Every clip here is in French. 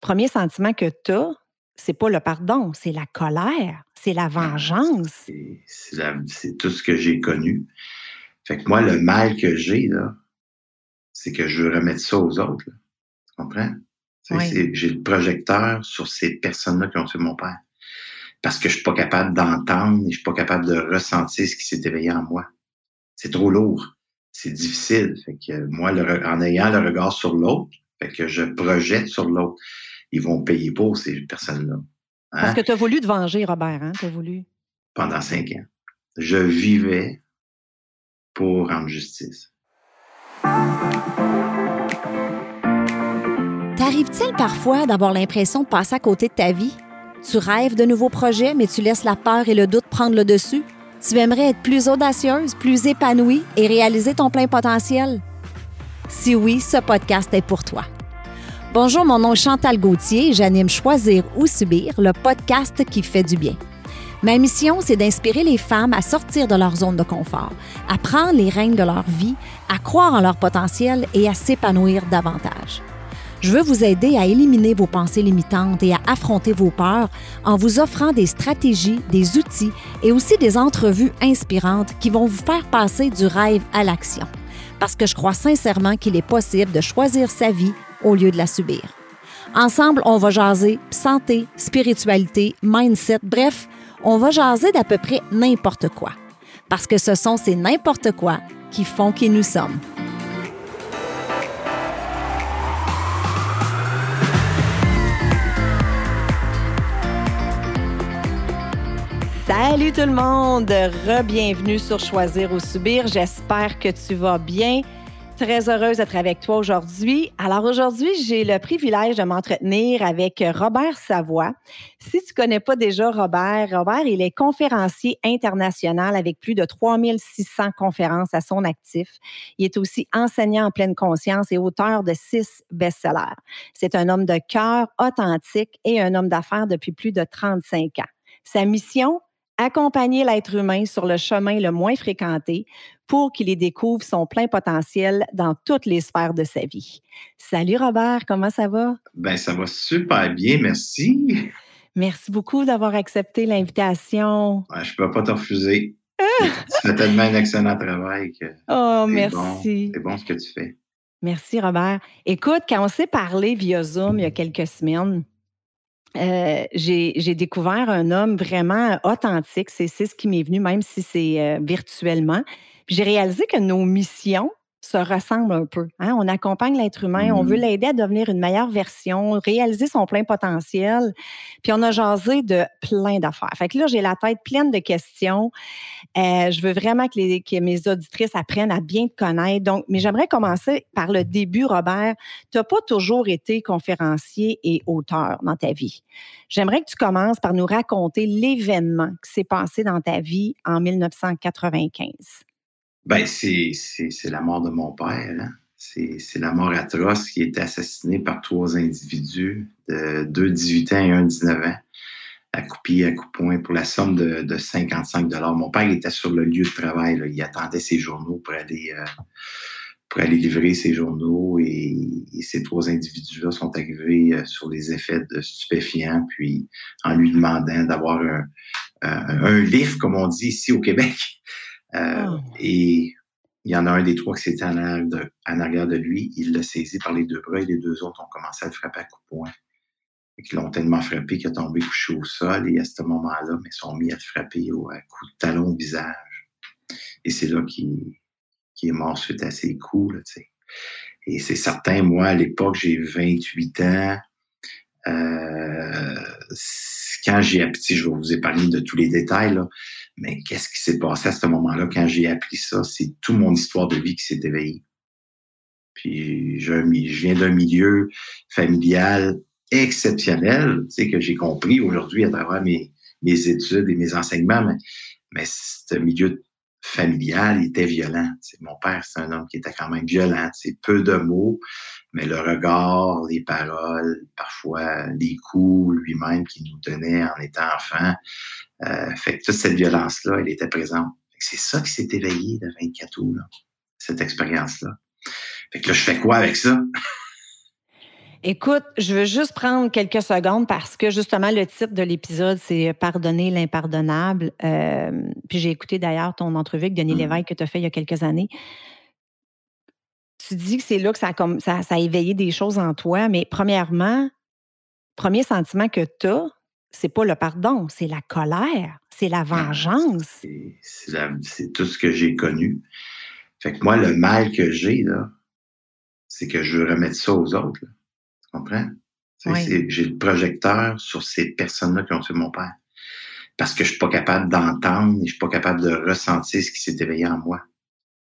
premier sentiment que tu as, c'est pas le pardon, c'est la colère, c'est la ah, vengeance. C'est tout ce que j'ai connu. Fait que moi, le mal que j'ai, là, c'est que je veux remettre ça aux autres. Tu comprends? J'ai le projecteur sur ces personnes-là qui ont tué mon père. Parce que je suis pas capable d'entendre et je suis pas capable de ressentir ce qui s'est éveillé en moi. C'est trop lourd. C'est difficile. Fait que moi, en ayant le regard sur l'autre, fait que je projette sur l'autre. Ils vont payer pour ces personnes-là. Hein? Parce que tu as voulu te venger, Robert, hein? Tu as voulu. Pendant cinq ans. Je vivais pour rendre justice. T'arrive-t-il parfois d'avoir l'impression de passer à côté de ta vie? Tu rêves de nouveaux projets, mais tu laisses la peur et le doute prendre le dessus? Tu aimerais être plus audacieuse, plus épanouie et réaliser ton plein potentiel? Si oui, ce podcast est pour toi. Bonjour, mon nom est Chantal Gauthier et j'anime Choisir ou Subir, le podcast qui fait du bien. Ma mission, c'est d'inspirer les femmes à sortir de leur zone de confort, à prendre les règnes de leur vie, à croire en leur potentiel et à s'épanouir davantage. Je veux vous aider à éliminer vos pensées limitantes et à affronter vos peurs en vous offrant des stratégies, des outils et aussi des entrevues inspirantes qui vont vous faire passer du rêve à l'action. Parce que je crois sincèrement qu'il est possible de choisir sa vie au lieu de la subir. Ensemble, on va jaser santé, spiritualité, mindset, bref, on va jaser d'à peu près n'importe quoi. Parce que ce sont ces n'importe quoi qui font qui nous sommes. Salut tout le monde, re-bienvenue sur Choisir ou Subir. J'espère que tu vas bien. Très heureuse d'être avec toi aujourd'hui. Alors aujourd'hui, j'ai le privilège de m'entretenir avec Robert Savoie. Si tu connais pas déjà Robert, Robert, il est conférencier international avec plus de 3600 conférences à son actif. Il est aussi enseignant en pleine conscience et auteur de six best-sellers. C'est un homme de cœur authentique et un homme d'affaires depuis plus de 35 ans. Sa mission, accompagner l'être humain sur le chemin le moins fréquenté pour qu'il y découvre son plein potentiel dans toutes les sphères de sa vie. Salut Robert, comment ça va? Ben, ça va super bien, merci. Merci beaucoup d'avoir accepté l'invitation. je ne peux pas te refuser. tu fais tellement un excellent travail que. Oh, merci. c'est bon ce que tu fais. Merci, Robert. Écoute, quand on s'est parlé via Zoom il y a quelques semaines, euh, j'ai découvert un homme vraiment authentique. C'est ce qui m'est venu, même si c'est euh, virtuellement. J'ai réalisé que nos missions, se ressemble un peu. Hein? On accompagne l'être humain, on veut mmh. l'aider à devenir une meilleure version, réaliser son plein potentiel. Puis on a jasé de plein d'affaires. Fait que là, j'ai la tête pleine de questions. Euh, je veux vraiment que, les, que, mes auditrices apprennent à bien te connaître. Donc, mais j'aimerais commencer par le début, Robert. Tu n'as pas toujours été conférencier et auteur dans ta vie. J'aimerais que tu commences par nous raconter l'événement qui s'est passé dans ta vie en 1995. Ben, c'est, la mort de mon père. Hein. C'est, la mort atroce qui a été assassiné par trois individus, de deux 18 ans et un 19 ans, à couper à coup de poing pour la somme de, de 55 Mon père était sur le lieu de travail. Il attendait ses journaux pour aller, euh, pour aller livrer ses journaux et, ces trois individus-là sont arrivés euh, sur les effets de stupéfiants, puis en lui demandant d'avoir un, un, un livre, comme on dit ici au Québec. Euh, oh. Et il y en a un des trois qui s'était en, arrière de lui. Il l'a saisi par les deux bras et les deux autres ont commencé à le frapper à coups de poing. Ils l'ont tellement frappé qu'il est tombé couché au sol et à ce moment-là, ils sont mis à le frapper au, à coups de talon au visage. Et c'est là qu'il est mort suite à ses coups. Là, et c'est certain, moi, à l'époque, j'ai 28 ans. Euh, quand j'ai appris, je vais vous épargner de tous les détails, là, mais qu'est-ce qui s'est passé à ce moment-là quand j'ai appris ça? C'est toute mon histoire de vie qui s'est éveillée. Puis je, viens d'un milieu familial exceptionnel, tu sais, que j'ai compris aujourd'hui à travers mes, mes études et mes enseignements, mais, ce milieu familial était violent. mon père, c'est un homme qui était quand même violent. C'est peu de mots, mais le regard, les paroles, parfois les coups lui-même qu'il nous donnait en étant enfant, euh, fait que toute cette violence-là, elle était présente. C'est ça qui s'est éveillé de 24 août, là, cette expérience-là. Fait que là, je fais quoi avec ça? Écoute, je veux juste prendre quelques secondes parce que justement, le titre de l'épisode, c'est Pardonner l'impardonnable. Euh, puis j'ai écouté d'ailleurs ton entrevue avec Denis mmh. Lévesque que tu as fait il y a quelques années. Tu dis que c'est là que ça a, ça, ça a éveillé des choses en toi, mais premièrement, premier sentiment que tu as, c'est pas le pardon, c'est la colère, c'est la ah, vengeance. C'est tout ce que j'ai connu. Fait que moi, le mal que j'ai, là, c'est que je veux remettre ça aux autres. Tu comprends? J'ai le projecteur sur ces personnes-là qui ont tué mon père. Parce que je suis pas capable d'entendre et je suis pas capable de ressentir ce qui s'est éveillé en moi.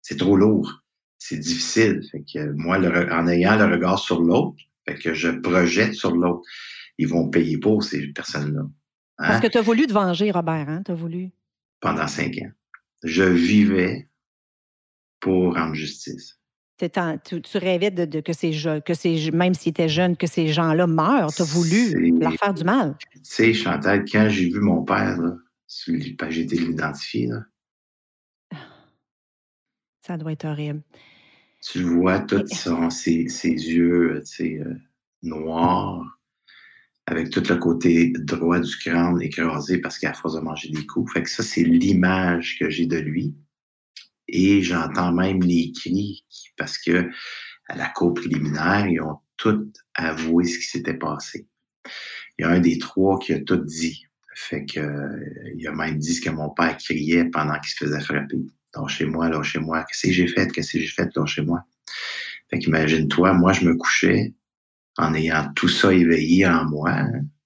C'est trop lourd. C'est difficile. Fait que moi, en ayant le regard sur l'autre, fait que je projette sur l'autre. Ils vont payer pour ces personnes-là. Parce hein? que tu as voulu te venger, Robert, hein? Tu as voulu. Pendant cinq ans. Je vivais pour rendre justice tu, rêvais de, que ces que même s'ils étaient jeunes, que ces gens-là meurent. Tu as voulu leur faire du mal. Tu sais, Chantal, quand j'ai vu mon père, j'ai été l'identifier. Ça doit être horrible. Tu vois tous ses, yeux euh, noirs, avec tout le côté droit du crâne écrasé parce qu'à force de manger des coups. Fait que ça, c'est l'image que j'ai de lui. Et j'entends même les cris parce que à la cour préliminaire, ils ont tous avoué ce qui s'était passé. Il y a un des trois qui a tout dit. Fait que, euh, il a même dit ce que mon père criait pendant qu'il se faisait frapper. chez moi, chez moi. Qu'est-ce que j'ai fait? Qu'est-ce que j'ai fait? chez moi. Fait qu'imagine-toi, moi, je me couchais en ayant tout ça éveillé en moi.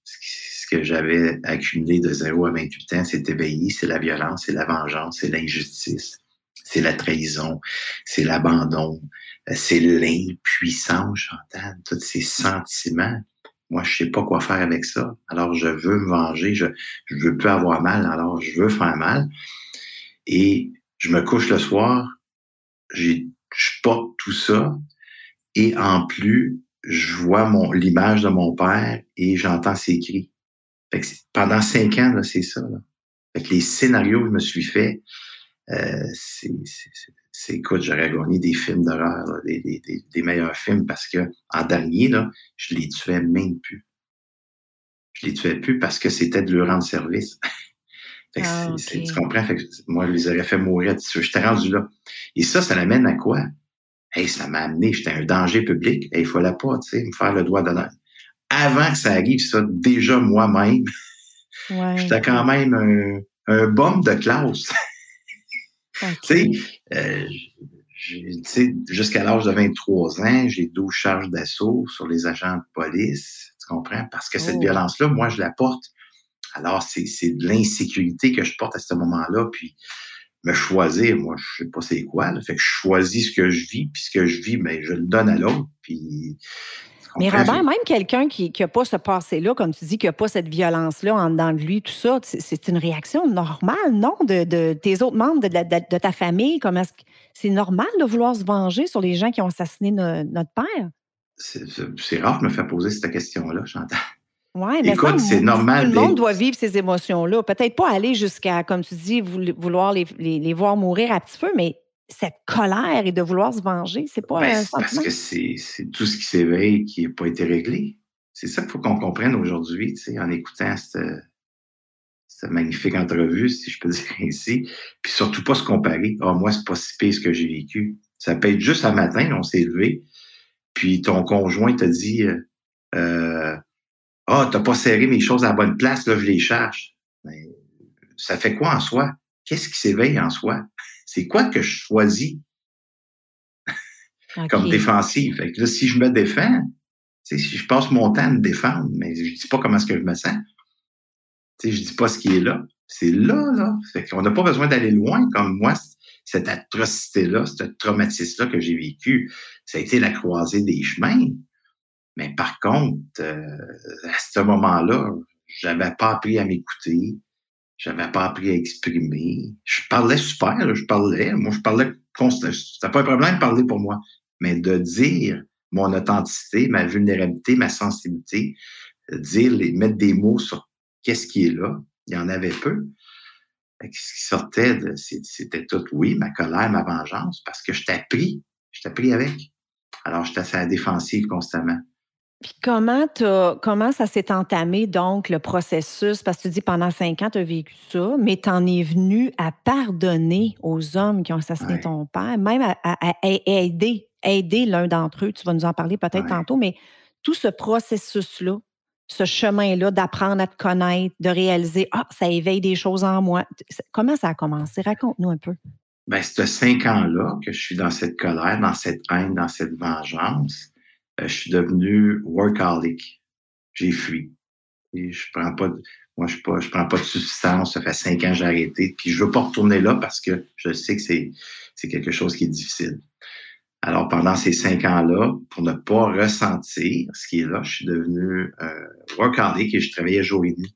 Ce que j'avais accumulé de 0 à 28 ans, c'est éveillé, c'est la violence, c'est la vengeance, c'est l'injustice c'est la trahison, c'est l'abandon, euh, c'est l'impuissance, Chantal, tous ces sentiments. Moi, je sais pas quoi faire avec ça. Alors, je veux me venger, je, je veux plus avoir mal, alors je veux faire mal. Et je me couche le soir, je porte tout ça, et en plus, je vois mon, l'image de mon père et j'entends ses cris. pendant cinq ans, c'est ça. Là. les scénarios que je me suis fait, euh, c'est, écoute, j'aurais gagné des films d'horreur, des, des, des, meilleurs films, parce que en dernier, là, je les tuais même plus. Je les tuais plus parce que c'était de leur rendre service. Ah, tu comprends? moi, je les aurais fait mourir. J'étais rendu là. Et ça, ça l'amène à quoi? Hey, ça m'a amené, j'étais un danger public. Il il fallait pas, tu sais, me faire le doigt d'honneur. Avant que ça arrive, ça, déjà moi-même, j'étais quand même un, un bombe de classe. Tu sais, jusqu'à l'âge de 23 ans, j'ai 12 charges d'assaut sur les agents de police. Tu comprends? Parce que cette oh. violence-là, moi, je la porte. Alors, c'est de l'insécurité que je porte à ce moment-là. Puis, me choisir, moi, je sais pas c'est quoi. Là. Fait que je choisis ce que je vis, puis ce que je vis, mais ben, je le donne à l'autre. Puis mais Robert, même quelqu'un qui n'a pas ce passé-là, comme tu dis, qui n'a pas cette violence-là en dedans de lui, tout ça, c'est une réaction normale, non? De, tes autres membres de, ta famille, comme est-ce c'est normal de vouloir se venger sur les gens qui ont assassiné notre père? C'est rare de me faire poser cette question-là, Chantal. Oui, mais Écoute, c'est normal. Tout le monde doit vivre ces émotions-là. Peut-être pas aller jusqu'à, comme tu dis, vouloir les, les voir mourir à petit feu, mais cette colère et de vouloir se venger, c'est pas ben, Parce que c'est tout ce qui s'éveille qui n'a pas été réglé. C'est ça qu'il faut qu'on comprenne aujourd'hui, en écoutant cette, cette, magnifique entrevue, si je peux dire ainsi. Puis surtout pas se comparer. Ah, moi, c'est pas si pire ce que j'ai vécu. Ça peut être juste un matin, on s'est levé, puis ton conjoint t'a dit euh, euh, Ah, t'as pas serré mes choses à la bonne place, là, je les cherche. Ben, ça fait quoi en soi? Qu'est-ce qui s'éveille en soi? C'est quoi que je choisis? Comme défensive? Fait que là, si je me défends, si je passe mon temps à me défendre, mais je dis pas comment est-ce que je me sens. Je je dis pas ce qui est là. C'est là, là. Fait qu'on n'a pas besoin d'aller loin comme moi. Cette atrocité-là, ce traumatisme-là que j'ai vécu, ça a été la croisée des chemins. Mais par contre, euh, à ce moment-là, j'avais pas appris à m'écouter. J'avais pas appris à exprimer. Je parlais super, je parlais. Moi, je parlais constamment. C'était pas un problème de parler pour moi. Mais de dire mon authenticité, ma vulnérabilité, ma sensibilité, dire, mettre des mots sur qu'est-ce qui est là, il y en avait peu. Ce qui sortait, c'était tout, oui, ma colère, ma vengeance, parce que je t'ai pris, je t'ai pris avec. Alors, j'étais à la défensive constamment. Puis comment, comment ça s'est entamé, donc, le processus? Parce que tu dis pendant cinq ans, tu as vécu ça, mais tu en es venu à pardonner aux hommes qui ont assassiné ton père, même à, aider, aider l'un d'entre eux. Tu vas nous en parler peut-être tantôt, mais tout ce processus-là, ce chemin-là d'apprendre à te connaître, de réaliser, ah, ça éveille des choses en moi. Comment ça a commencé? Raconte-nous un peu. Ben, c'est cinq ans-là que je suis dans cette colère, dans cette haine, dans cette vengeance. Euh, je suis devenu workaholic. J'ai fui. Et je prends pas de, moi, je, je prends pas de substance. Ça fait cinq ans que j'ai arrêté. Puis je veux pas retourner là parce que je sais que c'est, c'est quelque chose qui est difficile. Alors, pendant ces cinq ans-là, pour ne pas ressentir ce qui est là, je suis devenu euh, workaholic et je travaillais jour et nuit.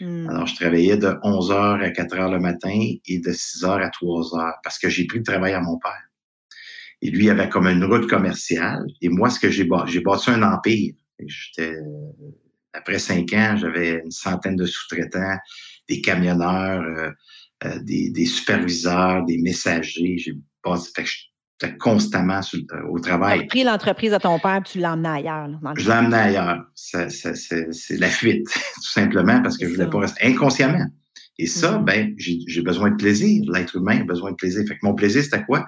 Hmm. Alors, je travaillais de 11 h à 4 h le matin et de 6 h à 3 h parce que j'ai pris le travail à mon père. Et lui, il avait comme une route commerciale. Et moi, ce que j'ai bâti, j'ai bâti un empire. J'étais, après cinq ans, j'avais une centaine de sous-traitants, des camionneurs, euh, euh, des, des, superviseurs, des messagers. J'ai bâti, fait que j'étais constamment euh, au travail. Tu as pris l'entreprise à ton père tu l'as emmené ailleurs. Là, je l'ai emmené ailleurs. c'est la fuite, tout simplement, parce que je voulais pas rester inconsciemment. Et ça, mm-hmm. ben, j'ai besoin de plaisir. L'être humain a besoin de plaisir. Fait que mon plaisir, c'était quoi?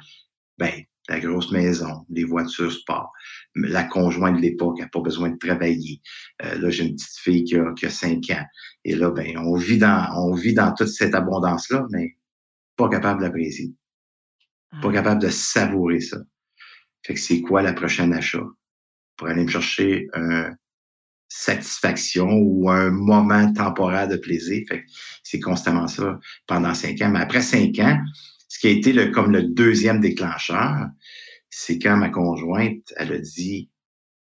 Ben, la grosse maison, les voitures sport. La conjointe de l'époque n'a pas besoin de travailler. Euh, là, j'ai une petite fille qui a, qui 5 ans. Et là, ben, on vit dans, on vit dans toute cette abondance-là, mais pas capable d'apprécier. Pas ah. capable de savourer ça. Fait que c'est quoi la prochaine achat? Pour aller me chercher une satisfaction ou un moment temporaire de plaisir. Fait que c'est constamment ça pendant cinq ans. Mais après cinq ans, ce qui a été le, comme le deuxième déclencheur, c'est quand ma conjointe, elle a dit,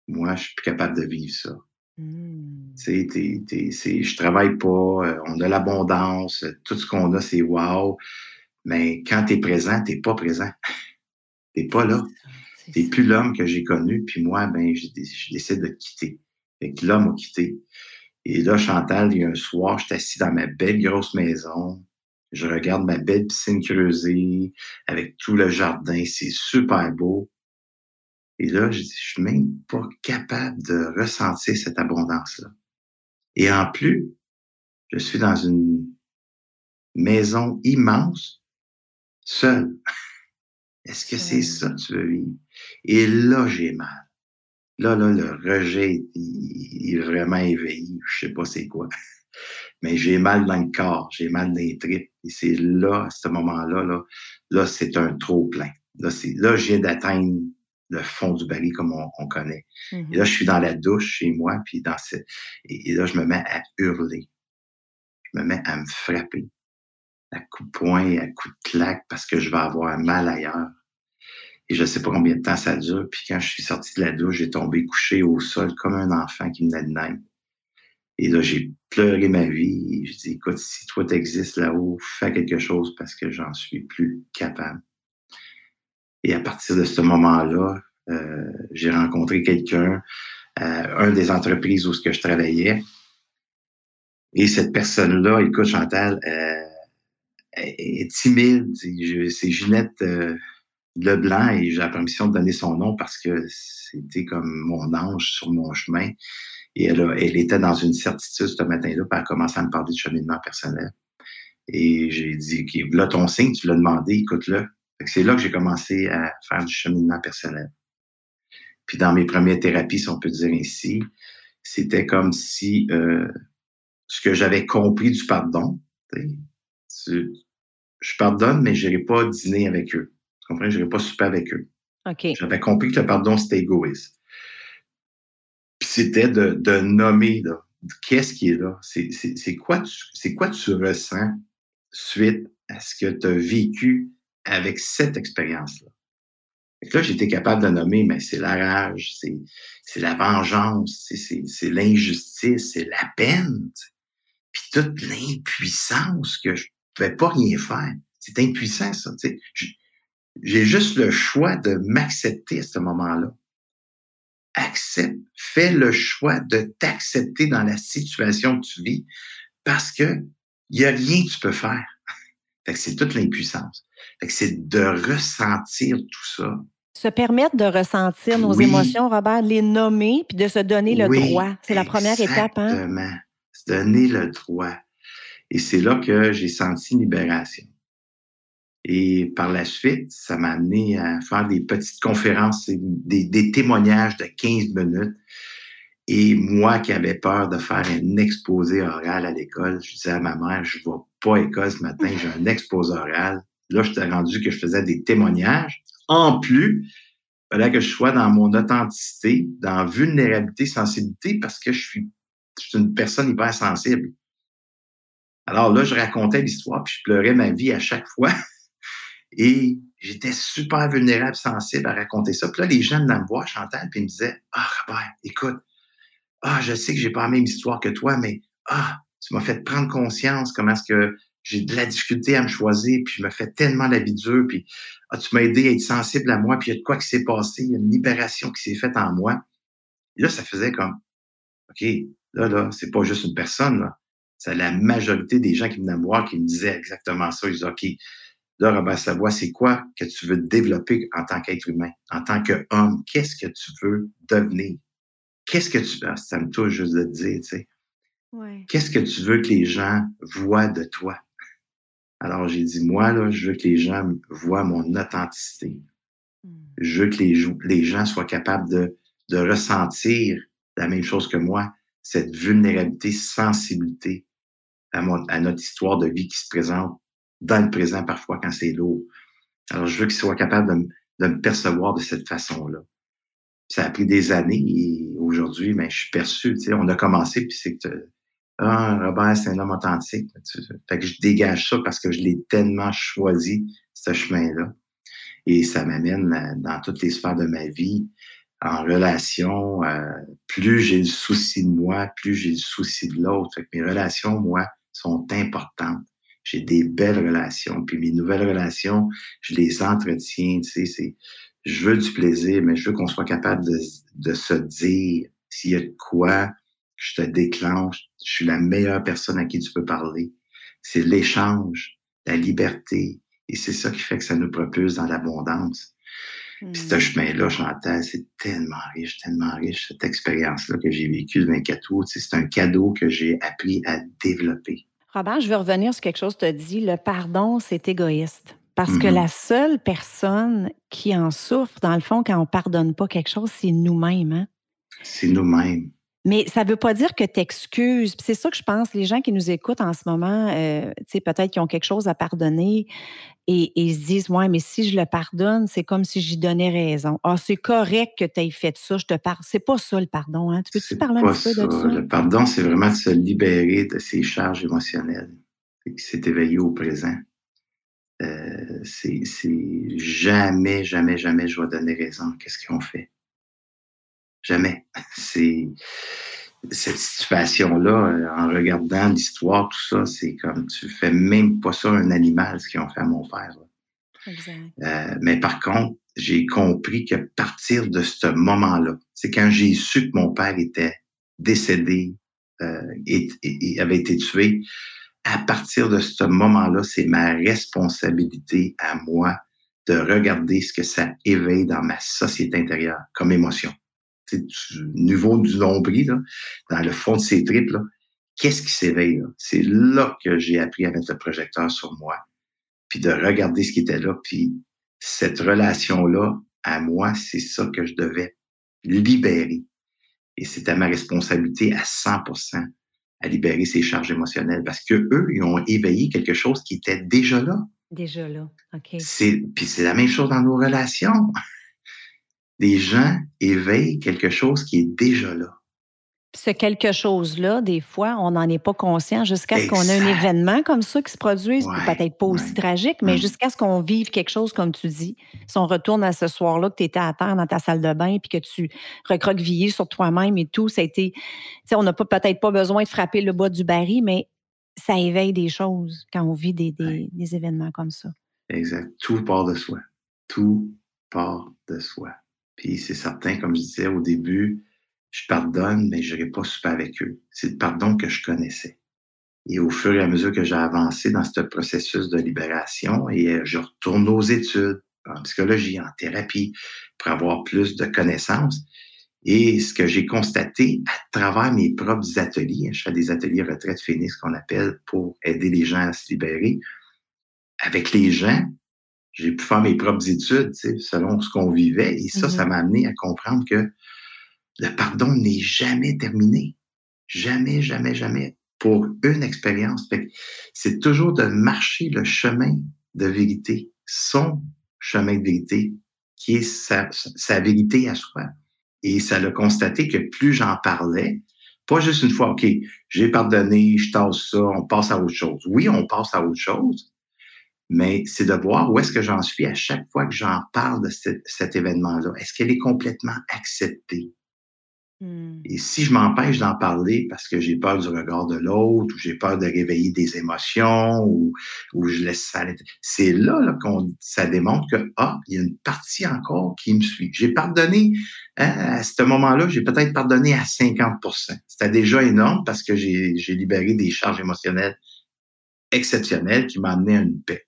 moi, je suis plus capable de vivre ça. Mmh. Tu sais, je travaille pas, euh, on a l'abondance, tout ce qu'on a, c'est wow. Mais quand tu es présent, tu pas présent. tu pas là. Tu plus l'homme que j'ai connu. Puis moi, ben, je, décide de quitter. Fait que l'homme a quitté. Et là, Chantal, il y a un soir, je suis assis dans ma belle grosse maison. Je regarde ma belle piscine creusée avec tout le jardin. C'est super beau. Et là, je dis, je suis même pas capable de ressentir cette abondance-là. Et en plus, je suis dans une maison immense, seule. Est-ce que c'est ça que tu veux vivre? Et là, j'ai mal. Là, là, le rejet, il, est vraiment éveillé. Je sais pas c'est quoi mais j'ai mal dans le corps, j'ai mal dans les tripes. Et c'est là, à ce moment-là, là, là c'est un trop plein. Là, c'est, là, je viens d'atteindre le fond du baril comme on, connaît. Et là, je suis dans la douche chez moi, puis dans ce, et, là, je me mets à hurler. Je me mets à me frapper à coups de poing, à coups de claque, parce que je vais avoir mal ailleurs. Et je ne sais pas combien de temps ça dure. Puis quand je suis sorti de la douche, j'ai tombé couché au sol comme un enfant qui venait de naître. Et là, j'ai pleuré ma vie. je dis, écoute, si toi t'existes là-haut, fais quelque chose parce que j'en suis plus capable. Et à partir de ce moment-là, euh, j'ai rencontré quelqu'un, euh, un des entreprises où ce que je travaillais. Et cette personne-là, écoute, Chantal, euh, est timide. C'est Ginette euh, Leblanc et j'ai la permission de donner son nom parce que c'était comme mon ange sur mon chemin. Et elle, elle était dans une certitude ce matin-là, puis elle a commencé à me parler de cheminement personnel. Et j'ai dit, OK, là, ton signe, tu l'as demandé, écoute-le. C'est là que j'ai commencé à faire du cheminement personnel. Puis dans mes premières thérapies, si on peut dire ainsi, c'était comme si euh, ce que j'avais compris du pardon, je pardonne, mais je n'irai pas dîner avec eux. Tu comprends? Je n'irai pas souper avec eux. Okay. J'avais compris que le pardon, c'était égoïste c'était de, de, nommer qu'est-ce qui est là? C'est quoi, tu, quoi tu ressens suite à ce que tu as vécu avec cette expérience-là? Là, j'étais capable de nommer, mais c'est la rage, c'est la vengeance, c'est l'injustice, c'est la peine, puis toute l'impuissance que je pouvais pas rien faire. C'est impuissant, ça. J'ai juste le choix de m'accepter à ce moment-là accepte, fais le choix de t'accepter dans la situation que tu vis parce que il y a rien que tu peux faire. Fait que c'est toute l'impuissance. Fait que c'est de ressentir tout ça Se permettre de ressentir nos émotions, Robert, les nommer, puis de se donner le droit. C'est la première étape. Hein? Exactement. Se donner le droit. Et c'est là que j'ai senti une libération. Et par la suite, ça m'a amené à faire des petites conférences, des, des, témoignages de 15 minutes. Et moi qui avais peur de faire un exposé oral à l'école, je disais à ma mère, je ne vais pas à l'école ce matin, j'ai un exposé oral. Là, je t'ai rendu que je faisais des témoignages. En plus, il fallait que je sois dans mon authenticité, dans vulnérabilité, sensibilité, parce que je suis, je suis une personne hyper sensible. Alors là, je racontais l'histoire, puis je pleurais ma vie à chaque fois. Et j'étais super vulnérable, sensible à raconter ça. Puis là, les gens venaient me voir, Chantal, puis ils me disaient Ah, Robert, écoute, ah, je sais que j'ai pas la même histoire que toi, mais ah, tu m'as fait prendre conscience comment est-ce que j'ai de la difficulté à me choisir, puis je me fais tellement la vie dure, puis ah, tu m'as aidé à être sensible à moi, puis il y a de quoi qui s'est passé, il y a une libération qui s'est faite en moi. Et là, ça faisait comme OK, là, là, c'est pas juste une personne, là. C'est la majorité des gens qui venaient me voir qui me disaient exactement ça. Ils disaient OK, Là, Robert Savoie, c'est quoi que tu veux développer en tant qu'être humain, en tant qu'homme? Qu'est-ce que tu veux devenir? Qu'est-ce que tu... Ah, ça me touche juste de te dire, tu sais. Qu'est-ce que tu veux que les gens voient de toi? Alors, j'ai dit, moi, là, je veux que les gens voient mon authenticité. Hmm. Je veux que les, les gens soient capables de, de ressentir la même chose que moi, cette vulnérabilité, sensibilité à, à notre histoire de vie qui se présente dans le présent parfois quand c'est lourd. Alors, je veux qu'ils soient capables de, me percevoir de cette façon-là. Ça a pris des années et aujourd'hui, ben, je suis perçu. On a commencé, puis c'est que ah, Robert, c'est un homme authentique. Fait que je dégage ça parce que je l'ai tellement choisi, ce chemin-là. Et ça m'amène dans toutes les sphères de ma vie, en relation. Euh, plus j'ai le souci de moi, plus j'ai le souci de l'autre. Mes relations, moi, sont importantes j'ai des belles relations. Puis mes nouvelles relations, je les entretiens. Tu sais, c'est, je veux du plaisir, mais je veux qu'on soit capable de, de se dire s'il y a de quoi, je te déclenche. Je suis la meilleure personne à qui tu peux parler. C'est l'échange, la liberté. Et c'est ça qui fait que ça nous propulse dans l'abondance. Puis ce hmm. chemin-là, Chantal, c'est tellement riche, tellement riche, cette expérience-là que j'ai vécue de 24 août. C'est un cadeau que j'ai appris à développer. Robert, je veux revenir sur quelque chose que tu as dit. Le pardon, c'est égoïste. Parce que mm-hmm. la seule personne qui en souffre, dans le fond, quand on ne pardonne pas quelque chose, c'est nous-mêmes. Hein? C'est nous-mêmes. Mais ça ne veut pas dire que tu excuses. C'est ça que je pense. Les gens qui nous écoutent en ce moment, euh, peut-être qu'ils ont quelque chose à pardonner et, ils se disent Ouais, mais si je le pardonne, c'est comme si j'y donnais raison. Ah, c'est correct que tu aies fait ça, je te parle. C'est pas ça le pardon. Hein? Tu peux-tu parler un petit peu de ça? Le pardon, c'est vraiment de se libérer de ces charges émotionnelles et s'est éveillé au présent. Euh, c'est jamais, jamais, jamais je vais donner raison à ce qu'ils ont fait. Jamais. C'est cette situation-là, euh, en regardant l'histoire, tout ça, c'est comme tu fais même pas ça un animal, ce qu'ils ont fait à mon père. Euh, mais par contre, j'ai compris que partir de ce moment-là, c'est quand j'ai su que mon père était décédé euh, et, et, avait été tué, à partir de ce moment-là, c'est ma responsabilité à moi de regarder ce que ça éveille dans ma société intérieure comme émotion du niveau du nombril, là, dans le fond de ces tripes, qu'est-ce qui s'éveille? C'est là que j'ai appris à mettre le projecteur sur moi, puis de regarder ce qui était là, puis cette relation-là, à moi, c'est ça que je devais libérer. Et c'était ma responsabilité à 100% à libérer ces charges émotionnelles parce que eux, ils ont éveillé quelque chose qui était déjà là. Déjà là, OK. Puis c'est la même chose dans nos relations des gens éveillent quelque chose qui est déjà là. Ce quelque chose-là, des fois, on n'en est pas conscient jusqu'à ce qu'on ait un événement comme ça qui se produise, peut-être pas aussi tragique, mais mm. jusqu'à ce qu'on vive quelque chose comme tu dis. Si on retourne à ce soir-là, que tu étais à terre dans ta salle de bain, puis que tu recroquevillais sur toi-même et tout, ça a été. On n'a peut-être pas besoin de frapper le bois du baril, mais ça éveille des choses quand on vit des, des événements comme ça. Exact. Tout part de soi. Tout part de soi. Puis c'est certain, comme je disais au début, je pardonne, mais je n'irai pas super avec eux. C'est le pardon que je connaissais. Et au fur et à mesure que j'ai avancé dans ce processus de libération, et euh, je retourne aux études, en psychologie, en thérapie, pour avoir plus de connaissances. Et ce que j'ai constaté à travers mes propres ateliers, je fais des ateliers retraite ce qu'on appelle pour aider les gens à se libérer. Avec les gens, j'ai pu faire mes propres études selon ce qu'on vivait. Et ça, ça mm-hmm. m'a amené à comprendre que le pardon n'est jamais terminé. Jamais, jamais, jamais pour une expérience. C'est toujours de marcher le chemin de vérité, son chemin de vérité, qui est sa, sa vérité à soi. Et ça l'a constaté que plus j'en parlais, pas juste une fois, OK, j'ai pardonné, je tasse ça, on passe à autre chose. Oui, on passe à autre chose, mais c'est de voir où est-ce que j'en suis à chaque fois que j'en parle de cet événement-là. Est-ce qu'elle est complètement acceptée? Hmm. Et si je m'empêche d'en parler parce que j'ai peur du regard de l'autre, ou j'ai peur de réveiller des émotions, ou, ou je laisse ça c'est là, là qu'on ça démontre que ah, il y a une partie encore qui me suit. J'ai pardonné hein, à ce moment-là, j'ai peut-être pardonné à 50% C'était déjà énorme parce que j'ai libéré des charges émotionnelles exceptionnelles qui m'amenaient à une paix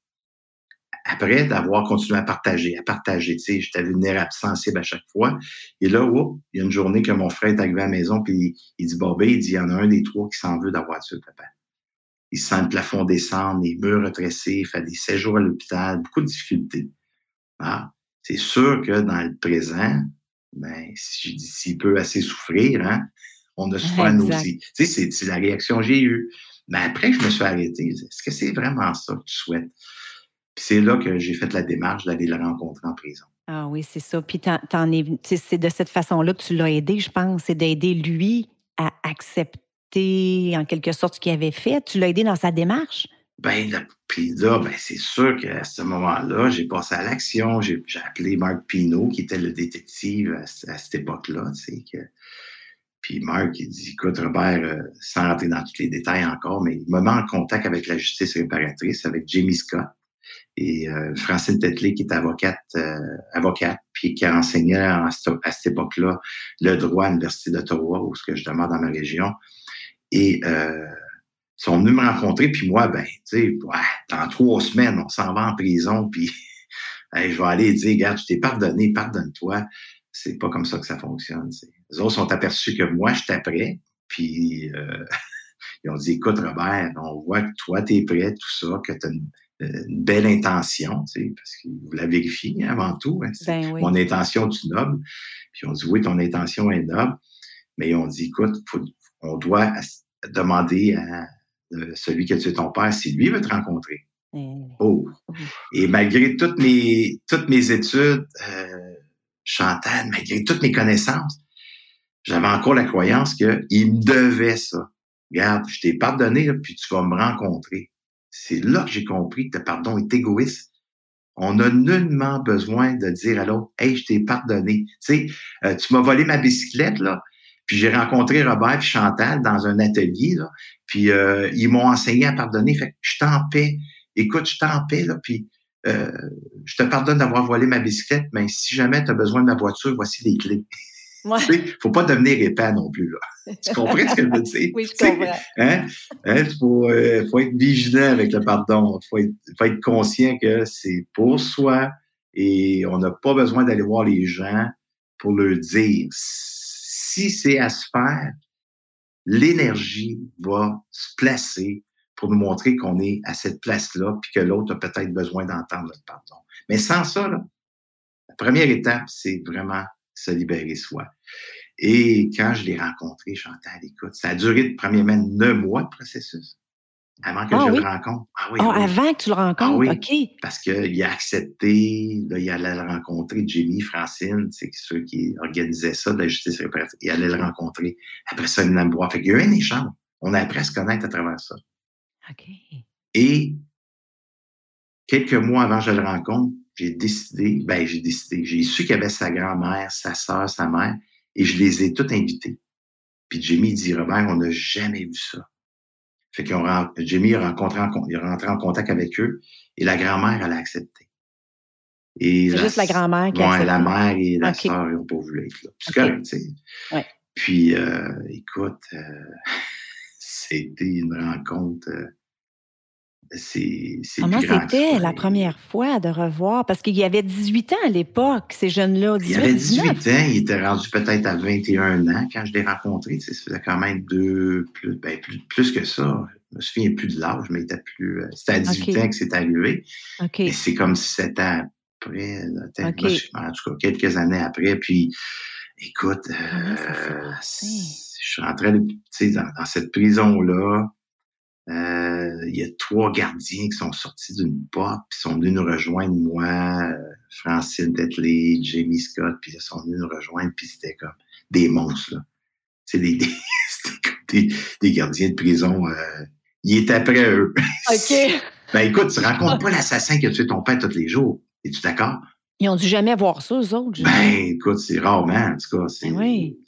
après d'avoir continué à partager, à partager, tu sais, j'étais vulnérable, sensible à chaque fois. Et là, il y a une journée que mon frère est arrivé à la maison, puis il, dit, Bobby, il dit, il y en a un des trois qui s'en veut d'avoir ça, papa. Il sent le plafond descendre, les murs retressés, il fait des séjours à l'hôpital, beaucoup de difficultés. Ah, c'est sûr que dans le présent, ben, si je dis s'il peut assez souffrir, hein, on a souffert nous aussi. Tu sais, c'est la réaction que j'ai eue. Mais après, je me suis arrêté. Est-ce que c'est vraiment ça que tu souhaites? C'est là que j'ai fait la démarche d'aller le rencontrer en prison. Ah oui, c'est ça. Puis c'est de cette façon-là que tu l'as aidé, je pense. C'est d'aider lui à accepter en quelque sorte ce qu'il avait fait. Tu l'as aidé dans sa démarche? Ben, puis là, ben, c'est sûr qu'à ce moment-là, j'ai passé à l'action. J'ai appelé Marc Pinault, qui était le détective à, cette époque-là. Puis Marc, il dit, écoute, Robert, euh, sans rentrer dans tous les détails encore, mais il me met en contact avec la justice réparatrice, avec Jamie Scott, et euh, Francine Tetley, qui est avocate, euh, avocate, puis qui a enseigné à, cette époque-là le droit à l'Université d'Ottawa, où ce que je demande dans ma région. Et euh, sont venus me rencontrer, puis moi, ben, tu sais, dans trois semaines, on s'en va en prison, puis je vais aller dire, regarde, je t'ai pardonné, pardonne-toi. C'est pas comme ça que ça fonctionne. Les autres sont aperçus que moi, je prêt, puis euh, ils ont dit, écoute, Robert, on voit que toi, tu es prêt, tout ça, que tu as une une belle intention, tu sais, parce qu'il vous la vérifiez avant tout. Hein, ben Mon intention est noble. Puis on dit oui, ton intention est noble. Mais on dit, écoute, on doit demander à euh, celui qui a tué ton père si lui veut te rencontrer. Eh oh. Et malgré toutes mes, toutes mes études, euh, Chantal, malgré toutes mes connaissances, j'avais encore la croyance qu'il me devait ça. Regarde, je t'ai pardonné, puis tu vas me rencontrer. C'est là que j'ai compris que le pardon est égoïste. On n'a nullement besoin de dire à l'autre, hey, je t'ai pardonné. Tu sais, euh, tu m'as volé ma bicyclette, là. Puis j'ai rencontré Robert et Chantal dans un atelier, là. Puis euh, ils m'ont enseigné à pardonner. Fait que je t'en paie. Écoute, je t'en paie, là. Puis euh, je te pardonne d'avoir volé ma bicyclette, mais si jamais tu as besoin de ma voiture, voici les clés. Il ne faut pas devenir épais non plus. Là. Tu comprends ce que je veux dire? Oui, je comprends. Hein? Il hein? faut, euh, faut, être vigilant avec le pardon. Il faut être, faut être conscient que c'est pour soi et on n'a pas besoin d'aller voir les gens pour leur dire. Si c'est à se faire, l'énergie va se placer pour nous montrer qu'on est à cette place-là, puis que l'autre a peut-être besoin d'entendre notre pardon. Mais sans ça, là, la première étape, c'est vraiment se libérer soi. Et quand je l'ai rencontré, Chantal, écoute, ça a duré premièrement neuf mois de processus avant que ah je le rencontre. Ah, oui, ah, avant que tu le rencontres, ah, oui. OK. Parce qu'il a accepté, là, il allait le rencontrer, Jimmy, Francine, c'est ceux qui organisaient ça de la justice réparatrice. Il allait le rencontrer. Après ça, il venait me voir. Fait qu'il y a eu un échange. On a appris à se connaître à travers ça. OK. Et quelques mois avant que je le rencontre, j'ai décidé, ben j'ai décidé, j'ai su qu'il y avait sa grand-mère, sa sœur, sa mère, et je les ai toutes invités. Puis Jimmy dit, Robert, on n'a jamais vu ça. Fait qu'ils ont, Jimmy a rencontré, il est rentré en contact avec eux, et la grand-mère, elle a accepté. Et C'est juste la grand-mère qui a accepté. la mère et la sœur n'ont pas voulu être là. C'est tu sais. Ouais. Puis, euh, écoute, euh, c'était une rencontre euh, c'est Comment c'était la première fois de revoir? Parce qu'il y avait 18 ans à l'époque, ces jeunes-là. Il avait 18 ans, il était rendu peut-être à 21 ans quand je l'ai rencontré. Ça faisait quand même deux, plus, ben, plus, que ça. Je me souviens plus de l'âge, mais il était plus. Euh, c'était à 18 ans que c'est arrivé. Et c'est comme sept ans après, en tout cas quelques années après. Puis, écoute, euh, je suis rentré dans, dans cette prison-là. Euh, il y a trois gardiens qui sont sortis d'une porte, puis sont venus nous rejoindre, moi, euh, Francine Tetley, Jamie Scott, puis ils sont venus nous rejoindre, puis c'était comme des monstres, là. C'est des, des, des, gardiens de prison. Euh, ils étaient après eux. OK. ben écoute, tu rencontres pas l'assassin qui a tué ton père tous les jours. Es-tu d'accord? Ils ont dû jamais voir ça, eux autres. Ben, écoute, c'est rarement, en tout cas. Ben oui.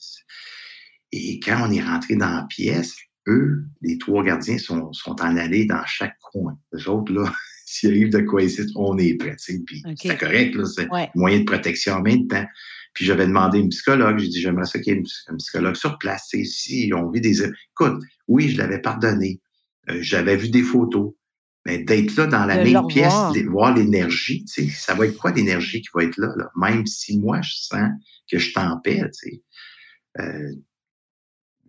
Et quand on est rentré dans la pièce, eux, les trois gardiens, sont, sont en allée dans chaque coin. Les autres, là, s'il arrive de quoi ici, on est prêts. Puis c'est correct, là, c'est moyen de protection en même temps. Puis j'avais demandé à une psychologue, j'ai dit j'aimerais ça qu'il y ait un psychologue sur place. si on vit des. Écoute, oui, je l'avais pardonné. Euh, j'avais vu des photos. Mais d'être là dans la même pièce, voir l'énergie, ça va être quoi l'énergie qui va être là, là, Même si moi, je sens que je t'empêche, euh,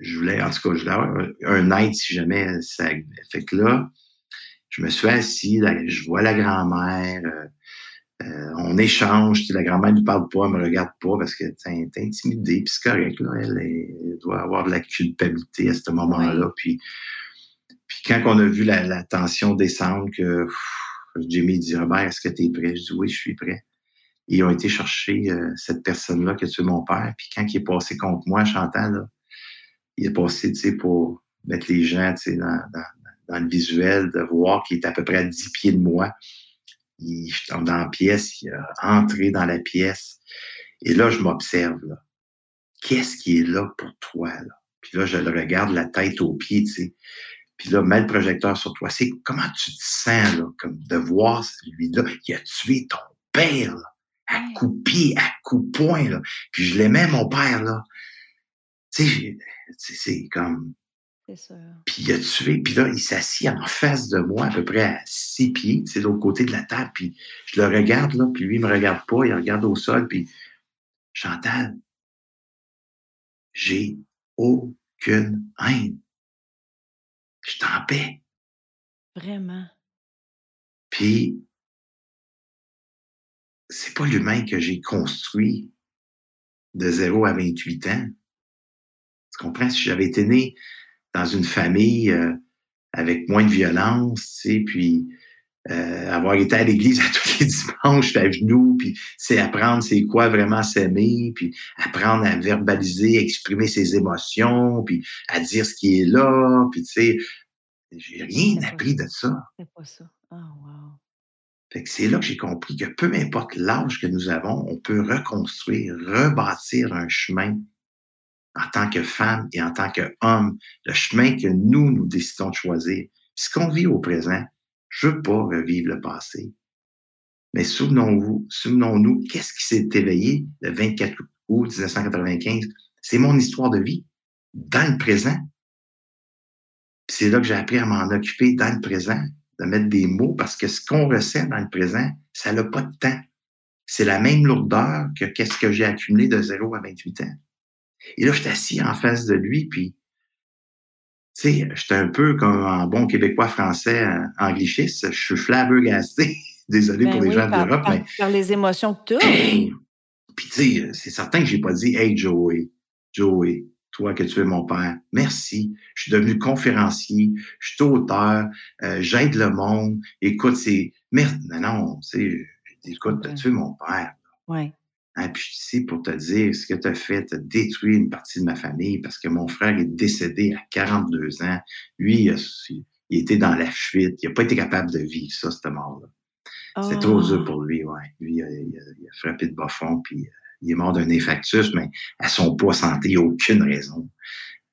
je voulais, en tout cas, je voulais avoir un aide si jamais ça. Fait que là, je me suis assis, je vois la grand-mère, euh, euh, on échange, la grand-mère ne parle pas, elle me regarde pas parce que t'es intimidée, puis c'est correct, là, elle, doit avoir de la culpabilité à ce moment-là. Puis, puis quand on a vu la, tension descendre, que Jimmy dit Robert, est-ce que tu es prêt? Je dis oui, je suis prêt. ils ont été chercher euh, cette personne-là qui a tué mon père. Puis quand il est passé contre moi, Chantal, là, il est passé, tu sais, pour mettre les gens, tu sais, dans, dans, le visuel, de voir qu'il est à peu près à 10 pieds de moi. Il, dans la pièce, il a entré dans la pièce. Et là, je m'observe, là. Qu'est-ce qui est là pour toi, là? Puis là, je le regarde la tête aux pieds, tu sais. Puis là, mets le projecteur sur toi. C'est comment tu te sens, là, comme de voir celui-là? Il a tué ton père, là, à coup de pied, à coup de poing, là. Puis je l'aimais, mon père, là. Tu sais, c'est comme. Puis il a tué, puis là, il s'assit en face de moi, à peu près à six pieds, c'est l'autre côté de la table, puis je le regarde, là, puis lui, il me regarde pas, il regarde au sol, puis Chantal, j'ai aucune haine. Je t'en paix. Vraiment. Puis, c'est pas l'humain que j'ai construit de 0 à 28 ans comprends? Si j'avais été né dans une famille euh, avec moins de violence, tu sais, puis euh, avoir été à l'église à tous les dimanches, à genoux, puis c'est apprendre c'est quoi vraiment s'aimer, puis apprendre à verbaliser, exprimer ses émotions, puis à dire ce qui est là, puis tu sais, j'ai rien appris de ça. C'est pas ça. Oh, wow. Fait que c'est là que j'ai compris que peu importe l'âge que nous avons, on peut reconstruire, rebâtir un chemin en tant que femme et en tant qu'homme, le chemin que nous, nous décidons de choisir. Ce qu'on vit au présent, je veux pas revivre le passé. Mais souvenons-vous, souvenons-nous, qu'est-ce qui s'est éveillé le 24 août 1995? C'est mon histoire de vie, dans le présent. C'est là que j'ai appris à m'en occuper dans le présent, de mettre des mots, parce que ce qu'on ressent dans le présent, ça n'a pas de temps. C'est la même lourdeur que qu'est-ce que j'ai accumulé de 0 à 28 ans. Et là, je suis assis en face de lui, puis, tu sais, j'étais un peu comme un bon québécois français euh, anglichiste. Je suis flabbergasté. Désolé ben pour les gens de l'Europe, mais. Par les émotions que tu Puis, tu sais, c'est certain que j'ai pas dit, hey, Joey, Joey, toi que tu es mon père, merci. Je suis devenu conférencier, je suis auteur, euh, j'aide le monde. Écoute, c'est. Merde, non, non, tu sais, écoute, tu es mon père. Ouais. Ici pour te dire ce que tu as fait, tu as détruit une partie de ma famille parce que mon frère est décédé à 42 ans. Lui, il, était dans la fuite. Il n'a pas été capable de vivre ça, cette mort-là. C'était trop dur ah. pour lui, ouais. Lui, il a, frappé de bas fond, puis euh, il est mort d'un infarctus, mais à son poids santé, il n'y a aucune raison.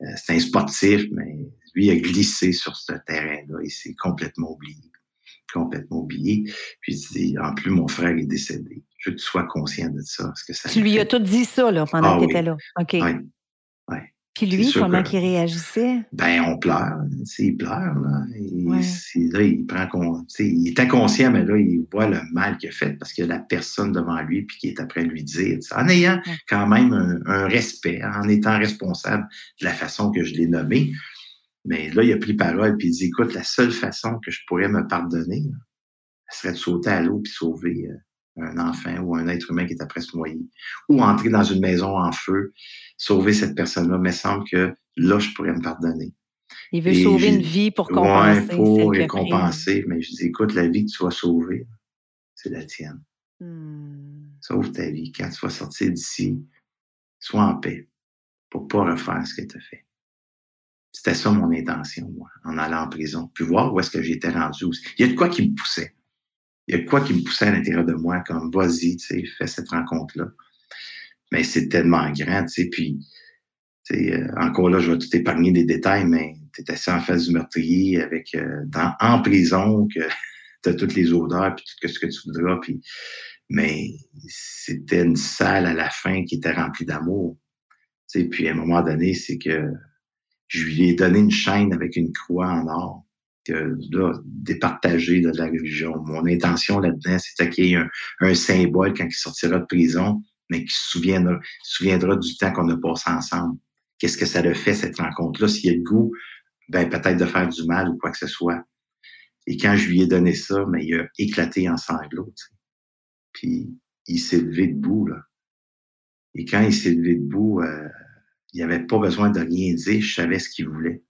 Euh, c'est un sportif, mais lui a glissé sur ce terrain-là. Il s'est complètement oublié. Complètement oublié. Puis en plus, mon frère est décédé que tu sois conscient de ça. que ça tu lui as tout dit ça là, pendant ah qu'il était là. OK. Oui. Puis lui, comment il réagissait? Ben, on pleure. Il pleure. Là. Il, là, il prend il est inconscient, mais là, il voit le mal qu'il a fait parce qu'il y a la personne devant lui puis qui est après lui dire. En ayant quand même un, respect, en étant responsable de la façon que je l'ai nommé. Mais là, il a pris parole puis il dit Écoute, la seule façon que je pourrais me pardonner, ce serait de sauter à l'eau puis sauver euh, un enfant ou un être humain qui est après se noyer, ou entrer dans une maison en feu, sauver cette personne-là, mais semble que là, je pourrais me pardonner. Il veut sauver une vie pour compenser. Oui, pour récompenser. Mais je dis, écoute, la vie que tu vas sauver, c'est la tienne. Hmm. Sauve ta vie. Quand tu vas sortir d'ici, sois en paix pour ne pas refaire ce que tu as fait. C'était ça mon intention, moi, en allant en prison. Puis voir où est-ce que j'étais rendu. Il y a de quoi qui me poussait il y a quoi qui me poussait à l'intérieur de moi, comme vas-y, tu sais, fais cette rencontre-là. Mais c'est tellement grand, tu sais, puis, tu sais, euh, encore là, je vais tout épargner des détails, mais tu es assis en face du meurtrier avec, euh, dans, en prison, que tu as toutes les odeurs, puis tout ce que tu voudras, puis, mais c'était une salle à la fin qui était remplie d'amour. Tu sais, puis à un moment donné, c'est que je lui ai donné une chaîne avec une croix en or que, départager de la religion. Mon intention là-dedans, c'était qu'il y ait un, symbole quand il sortira de prison, mais qui se souviendra, souviendra du temps qu'on a passé ensemble. Qu'est-ce que ça le fait, cette rencontre-là? S'il y a le goût, ben, peut-être de faire du mal ou quoi que ce soit. Et quand je lui ai donné ça, mais il a éclaté en sanglots. Puis il s'est levé debout. Là. Et quand il s'est levé debout, euh, il avait pas besoin de rien dire. Je savais ce qu'il voulait.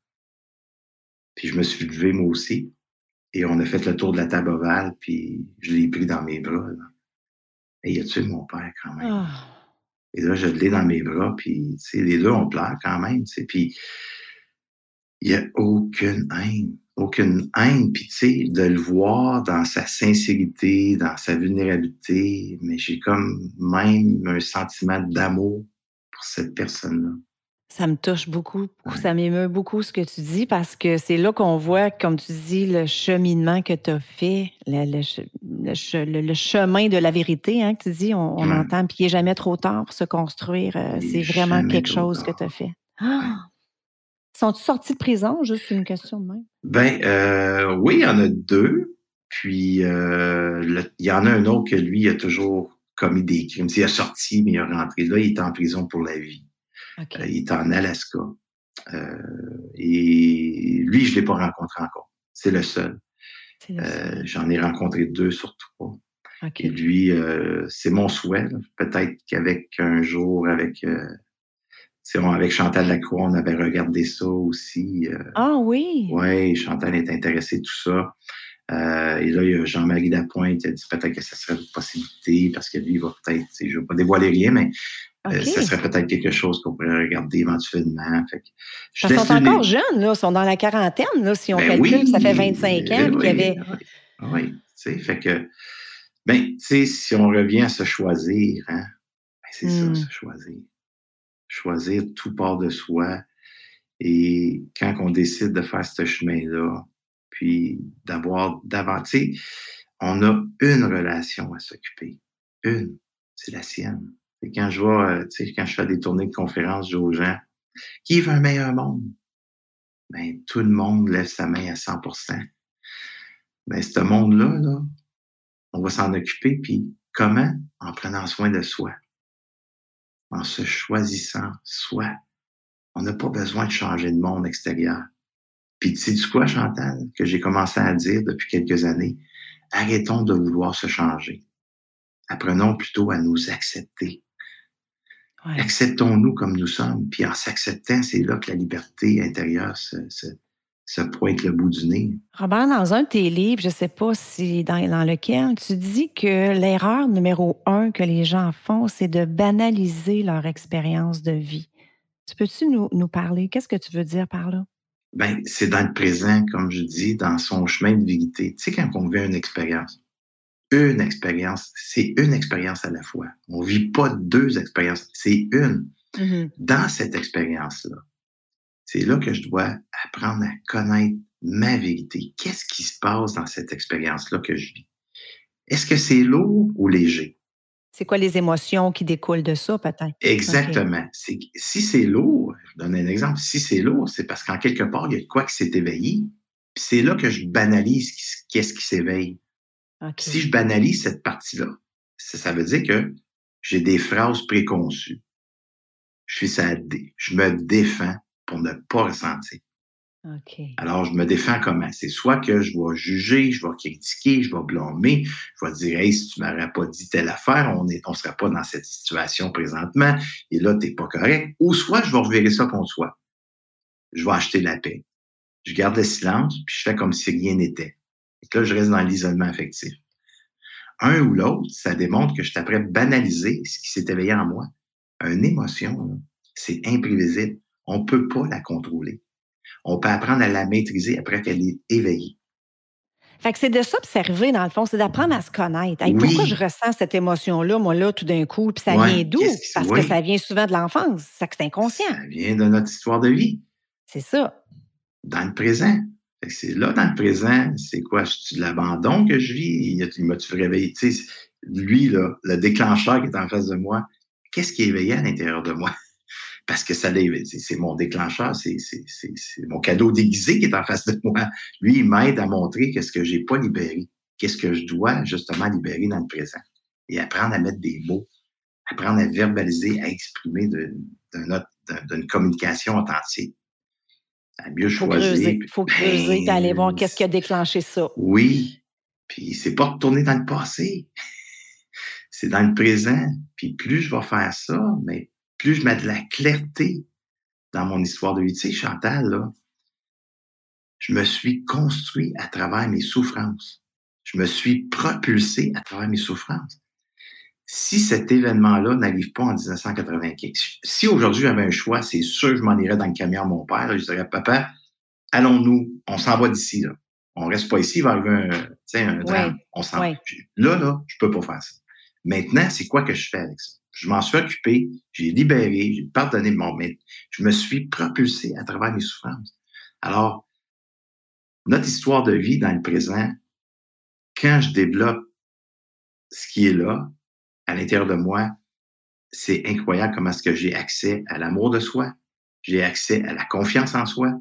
Puis je me suis levé moi aussi. Et on a fait le tour de la table ovale, puis je l'ai pris dans mes bras. Et il a tué mon père quand même. Ah. Et là, je l'ai dans mes bras, puis les deux, on pleure quand même. Puis il n'y a aucune haine. Aucune haine. Puis tu sais, de le voir dans sa sincérité, dans sa vulnérabilité, mais j'ai comme même un sentiment d'amour pour cette personne-là. Ça me touche beaucoup. Ça m'émeut beaucoup ce que tu dis parce que c'est là qu'on voit, comme tu dis, le cheminement que tu as fait, le, chemin de la vérité, hein, que tu dis, on, entend, puis il n'est jamais trop tard pour se construire. Euh, c'est vraiment quelque chose que tu as fait. Ah! Sont-ils sortis de prison? Juste une question de même. Ben, euh, oui, il y en a deux. Puis, euh, il y en a un autre que lui, il a toujours commis des crimes. Il a sorti, mais il est rentré là, il est en prison pour la vie. Euh, il est en Alaska. Euh, et lui, je ne l'ai pas rencontré encore. C'est le seul. Euh, j'en ai rencontré deux sur trois. Et lui, c'est mon souhait. Peut-être qu'avec un jour, avec, avec Chantal Lacroix, on avait regardé ça aussi. ah oui? Oui, Chantal est intéressée, tout ça. et là, il y a Jean-Marie Lapointe, il a dit peut-être que ce serait une possibilité parce que lui, il va peut-être, je ne vais pas dévoiler rien, mais euh, ça serait peut-être quelque chose qu'on pourrait regarder éventuellement. Fait ils sont encore jeunes, là. Ils sont dans la quarantaine, là, si on ben calcule, ça fait 25 ans oui, qu'il y avait. Oui, tu sais, fait que, ben, tu sais, si on revient à se choisir, hein, ben, c'est ça, hmm. se choisir. Choisir tout part de soi. Et quand on décide de faire ce chemin-là, puis d'avoir davantage, on a une relation à s'occuper. Une, c'est la sienne quand je vois, euh, quand je fais des tournées de conférences, je dis aux gens, qui veut un meilleur monde? Ben, tout le monde lève sa main à 100% Ben, ce monde-là, là, on va s'en occuper, puis comment? En prenant soin de soi. En se choisissant soi. On n'a pas besoin de changer de monde extérieur. Puis tu sais quoi, Chantal, que j'ai commencé à dire depuis quelques années? Arrêtons de vouloir se changer. Apprenons plutôt à nous accepter. Acceptons-nous comme nous sommes. Puis en s'acceptant, c'est là que la liberté intérieure se, pointe le bout du nez. Robert, dans un de tes livres, je ne sais pas si dans, lequel, tu dis que l'erreur numéro un que les gens font, c'est de banaliser leur expérience de vie. Tu peux-tu nous, nous parler? Qu'est-ce que tu veux dire par là? Ben, c'est dans le présent, comme je dis, dans son chemin de vérité. Tu sais, quand on vit une expérience, une expérience. C'est une expérience à la fois. On ne vit pas deux expériences, c'est une. Mm-hmm. Dans cette expérience-là, c'est là que je dois apprendre à connaître ma vérité. Qu'est-ce qui se passe dans cette expérience-là que je vis? Est-ce que c'est lourd ou léger? C'est quoi les émotions qui découlent de ça, peut-être? Exactement. Si c'est lourd, je donne un exemple, si c'est lourd, c'est parce qu'en quelque part, il y a quoi qui s'est éveillé. c'est là que je banalise qu'est-ce qui s'éveille. Si je banalise cette partie-là, ça, veut dire que j'ai des phrases préconçues. Je fais ça, je me défends pour ne pas ressentir. Alors, je me défends comment? C'est soit que je vais juger, je vais critiquer, je vais blâmer, je vais dire, hey, si tu m'aurais pas dit telle affaire, on ne on serait pas dans cette situation présentement, et là, tu n'es pas correct. Ou soit je vais revirer ça contre soi. Je vais acheter la paix. Je garde le silence, puis je fais comme si rien n'était. Et là, je reste dans l'isolement affectif. Un ou l'autre, ça démontre que je t'apprête à banaliser ce qui s'est éveillé en moi. Une émotion, c'est imprévisible. On ne peut pas la contrôler on peut apprendre à la maîtriser après qu'elle est éveillée. Fait que c'est de s'observer, dans le fond, c'est d'apprendre à se connaître. Pourquoi je ressens cette émotion-là, moi, là, tout d'un coup? Puis ça vient d'où? Parce que ça vient souvent de l'enfance. C'est que c'est inconscient. Ça vient de notre histoire de vie. C'est ça. Dans le présent. C'est là, dans le présent, c'est quoi? C'est l'abandon que je vis? Il m'a-tu réveillé? lui, le déclencheur qui est en face de moi, qu'est-ce qui est éveillé à l'intérieur de moi? parce que ça c'est mon déclencheur, c'est mon cadeau déguisé qui est en face de moi. Lui, il m'aide à montrer qu'est-ce que j'ai pas libéré, qu'est-ce que je dois justement libérer dans le présent et apprendre à mettre des mots, apprendre à verbaliser, à exprimer d'une communication authentique. À mieux faut choisir. Il faut creuser et aller voir qu'est-ce qui a déclenché ça. Oui. Puis c'est pas retourner dans le passé. c'est dans le présent. Puis plus je vais faire ça, mais plus je mets de la clarté dans mon histoire de vie. Tu sais, Chantal, là, je me suis construit à travers mes souffrances. Je me suis propulsé à travers mes souffrances. Si cet événement-là n'arrive pas en 1995, si aujourd'hui j'avais un choix, c'est sûr que je m'en irais dans le camion à mon père. je dirais, papa, allons-nous, on s'en va d'ici. Là. On reste pas ici, il va arriver un, un drame. On s'en Là, là, je peux pas faire ça. Maintenant, c'est quoi que je fais avec ça? Je m'en suis occupé, j'ai libéré, j'ai pardonné mon maître. Je me suis propulsé à travers mes souffrances. Alors, notre histoire de vie dans le présent, quand je développe ce qui est là, à l'intérieur de moi, c'est incroyable comment est-ce que j'ai accès à l'amour de soi, j'ai accès à la confiance en soi,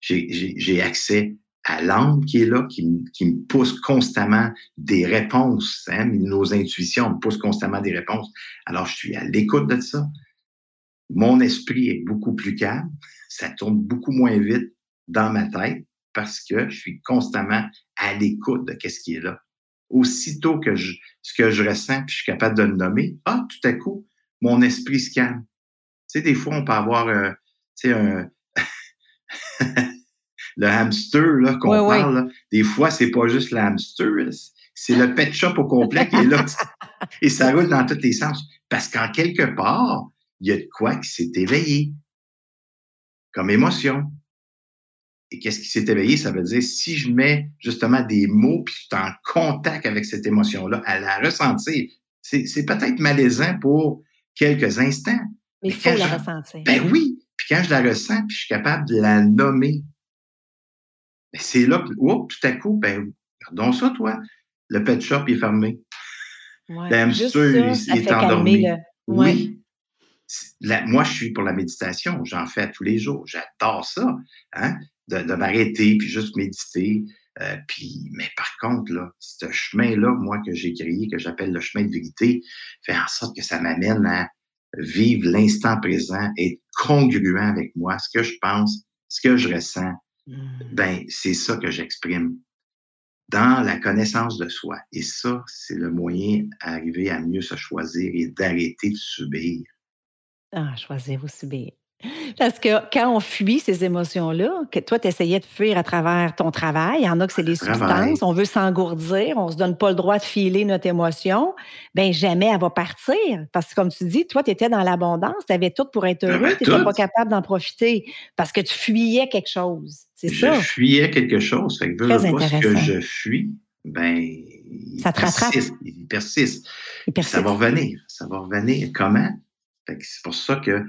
j'ai accès à l'âme qui est là, qui, me pousse constamment des réponses. Hein? Nos intuitions me poussent constamment des réponses. Alors, je suis à l'écoute de ça. Mon esprit est beaucoup plus calme. Ça tourne beaucoup moins vite dans ma tête parce que je suis constamment à l'écoute de ce qui est là. Aussitôt que je, ce que je ressens, puis je suis capable de le nommer, ah, tout à coup, mon esprit se calme. Tu sais, des fois, on peut avoir, euh, tu sais, un, le hamster là, qu'on parle, des fois, c'est pas juste le hamster, c'est le pet shop au complet qui est là. et ça roule dans tous les sens. Parce qu'en quelque part, il y a de quoi qui s'est éveillé comme émotion. Et qu'est-ce qui s'est éveillé? Ça veut dire si je mets justement des mots puis je suis en contact avec cette émotion-là, à la ressentir, c'est peut-être malaisant pour quelques instants. Mais il faut la ressentir. Ben oui. Puis quand je la ressens, puis je suis capable de la nommer, ben, c'est là, tout à coup, ben, regardons ça, toi. Le pet shop est fermé. Ouais, il, est endormi. Oui. moi, je suis pour la méditation. J'en fais tous les jours. J'adore ça. Hein? De, m'arrêter, puis juste méditer. Euh, puis, mais par contre, là, ce chemin-là, moi, que j'ai créé, que j'appelle le chemin de vérité, fait en sorte que ça m'amène à vivre l'instant présent, être congruent avec moi, ce que je pense, ce que je ressens, Mmh. Ben, c'est ça que j'exprime dans la connaissance de soi. Et ça, c'est le moyen d'arriver à mieux se choisir et d'arrêter de subir. Ah, choisir ou subir. Parce que quand on fuit ces émotions-là, que toi, tu essayais de fuir à travers ton travail, il y en a que c'est les substances, on veut s'engourdir, on ne se donne pas le droit de filer notre émotion, ben jamais elle va partir. Parce que comme tu dis, toi, tu étais dans l'abondance, tu avais tout pour être heureux, tu n'étais pas capable d'en profiter parce que tu fuyais quelque chose. C'est ça? Je fuyais quelque chose. Fait que ce que je fuis, ben, ça te persiste, il persiste. il persiste. Ça va revenir. Ça va revenir. Comment? C'est pour ça que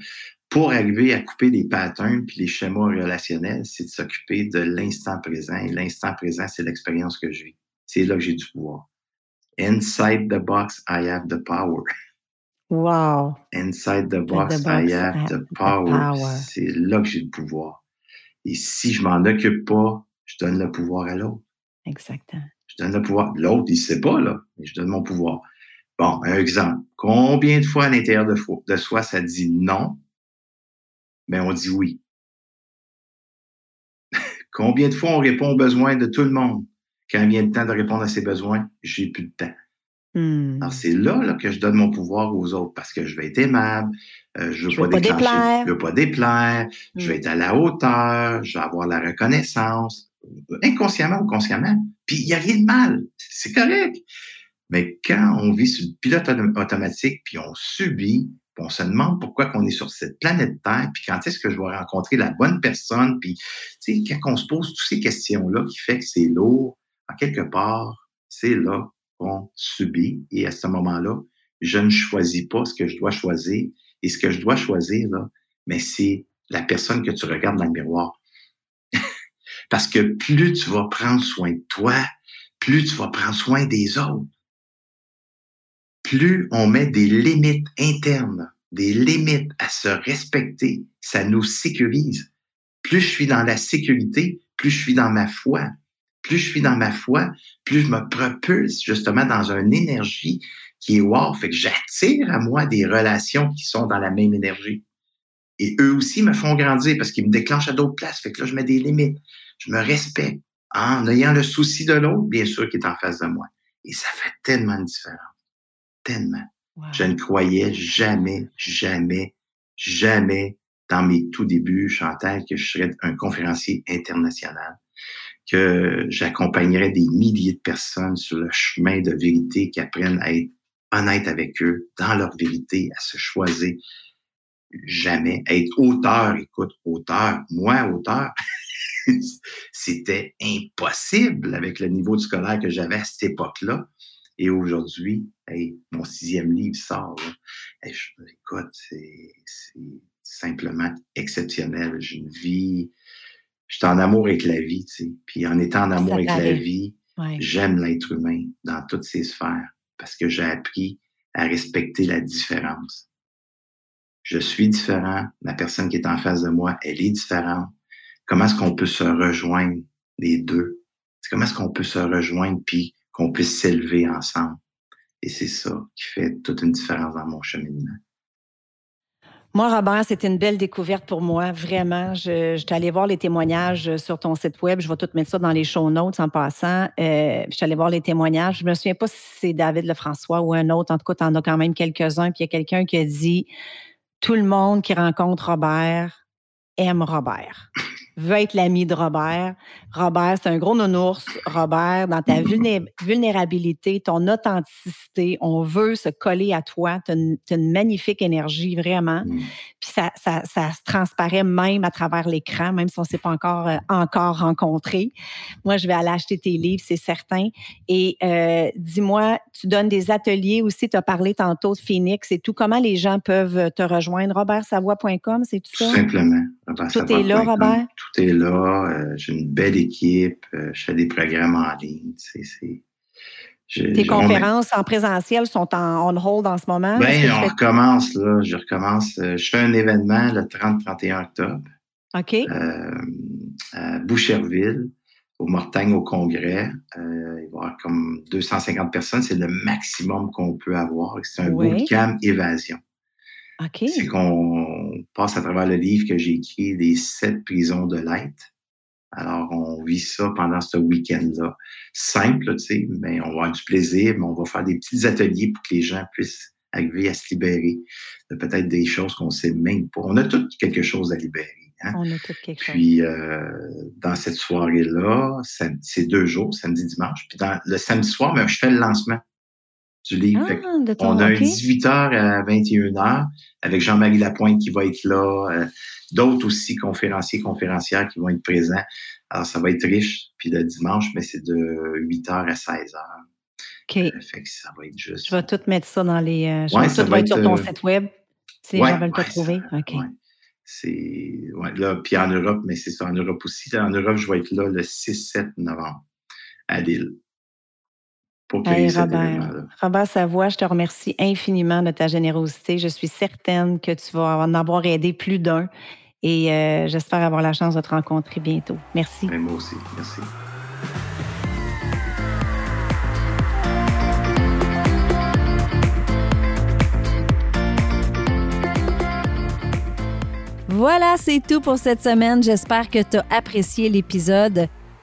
pour arriver à couper les patterns puis les schémas relationnels, c'est de s'occuper de l'instant présent. Et l'instant présent, c'est l'expérience que vis. C'est là que j'ai du pouvoir. Inside the box, I have the power. Wow. Inside the box, I have the power. C'est là que j'ai le pouvoir. Et si je m'en occupe pas, je donne le pouvoir à l'autre. Exactement. Je donne le pouvoir. L'autre, il ne sait pas, là, mais je donne mon pouvoir. Bon, un exemple. Combien de fois à l'intérieur de, de soi, ça dit non, mais on dit oui? Combien de fois on répond aux besoins de tout le monde? Quand il vient le temps de répondre à ses besoins, j'ai plus de temps. Hmm. Alors, c'est là, que je donne mon pouvoir aux autres parce que je vais être aimable, euh, je ne veux, pas déclencher, je veux pas déplaire, je vais hmm. être à la hauteur, je vais avoir la reconnaissance, inconsciemment ou consciemment. Puis il n'y a rien de mal, c'est correct. Mais quand on vit sur le pilote automatique, puis on subit, on se demande pourquoi qu'on est sur cette planète Terre, puis quand est-ce que je vais rencontrer la bonne personne, puis tu sais, quand on se pose toutes ces questions-là qui fait que c'est lourd, en quelque part, c'est là qu'on subit. Et à ce moment-là, je ne choisis pas ce que je dois choisir. Et ce que je dois choisir, là, mais c'est la personne que tu regardes dans le miroir. Parce que plus tu vas prendre soin de toi, plus tu vas prendre soin des autres. Plus on met des limites internes, des limites à se respecter, ça nous sécurise. Plus je suis dans la sécurité, plus je suis dans ma foi. Plus je suis dans ma foi, plus je me propulse justement dans une énergie qui est wow. Fait que j'attire à moi des relations qui sont dans la même énergie. Et eux aussi me font grandir parce qu'ils me déclenchent à d'autres places. Fait que là, je mets des limites. Je me respecte en ayant le souci de l'autre, bien sûr, qui est en face de moi. Et ça fait tellement de différence. Tellement. Je ne croyais jamais, jamais, jamais dans mes tout débuts, Chantal, que je serais un conférencier international, que j'accompagnerais des milliers de personnes sur le chemin de vérité qui apprennent à être honnêtes avec eux, dans leur vérité, à se choisir. Jamais. Être auteur, écoute, auteur, moi, auteur, c'était impossible avec le niveau du scolaire que j'avais à cette époque-là. Et aujourd'hui, mon sixième livre sort. écoute, c'est simplement exceptionnel. J'ai une vie, je suis en amour avec la vie, tu sais. Puis en étant en amour avec la vie, j'aime l'être humain dans toutes ses sphères parce que j'ai appris à respecter la différence. Je suis différent, la personne qui est en face de moi, elle est différente comment est-ce qu'on peut se rejoindre les deux? Comment est-ce qu'on peut se rejoindre puis qu'on puisse s'élever ensemble? Et c'est ça qui fait toute une différence dans mon cheminement. Moi, Robert, c'était une belle découverte pour moi, vraiment. Je, je allée voir les témoignages sur ton site web. Je vais tout mettre ça dans les show notes en passant. Euh, je suis allée voir les témoignages. Je me souviens pas si c'est David Lefrançois ou un autre. En tout cas, tu en as quand même quelques-uns. Puis il y a quelqu'un qui a dit Tout le monde qui rencontre Robert aime Robert veut être l'ami de Robert. Robert, c'est un gros nounours. Robert, dans ta vulnérabilité, ton authenticité, on veut se coller à toi. Tu as, une magnifique énergie, vraiment. Mm. Puis ça, ça, ça, se transparaît même à travers l'écran, même si on ne s'est pas encore, euh, encore rencontré. Moi, je vais aller acheter tes livres, c'est certain. Et euh, dis-moi, tu donnes des ateliers aussi. Tu as parlé tantôt de Phoenix et tout. Comment les gens peuvent te rejoindre? RobertSavoie.com, c'est tout ça? Simplement. Tout est là, Robert? tout est là. Euh, j'ai une belle équipe. Euh, je fais des programmes en ligne. Tes conférences en présentiel sont en on hold en ce moment? Bien, on recommence, là. Je recommence. Euh, je fais un événement le 30-31 octobre. OK. à Boucherville, au Mortagne, au Congrès. il va y avoir comme 250 personnes. C'est le maximum qu'on peut avoir. C'est un oui. bootcamp évasion. C'est qu'on passe à travers le livre que j'ai écrit, Les sept prisons de l'être. Alors, on vit ça pendant ce week-end-là. Simple, tu sais, mais on va avoir du plaisir, mais on va faire des petits ateliers pour que les gens puissent arriver à se libérer de peut-être des choses qu'on sait même pas. On a tout quelque chose à libérer. Hein? On a tout quelque chose. Puis, euh, dans cette soirée-là, c'est deux jours, samedi, dimanche. Puis, dans, le samedi soir, ben, je fais le lancement du livre. Ah, on a un 18h à 21h avec Jean-Marie Lapointe qui va être là, euh, d'autres aussi conférenciers, conférencières qui vont être présents. Alors, ça va être riche. Puis le dimanche, mais c'est de 8h à 16h. OK. Euh, fait que ça va être juste. Je vais tout mettre ça dans les. Euh, je vais tout mettre sur ton site web. Si les gens veulent te trouver. OK. C'est. Ouais, là, puis en Europe, mais c'est ça, en Europe aussi. en Europe, je vais être là le 6-7 novembre à Lille pour Hey, Robert. Robert Savoie, je te remercie infiniment de ta générosité. Je suis certaine que tu vas en avoir aidé plus d'un et euh, j'espère avoir la chance de te rencontrer bientôt. Merci. Moi aussi, merci. Voilà, c'est tout pour cette semaine. J'espère que tu as apprécié l'épisode.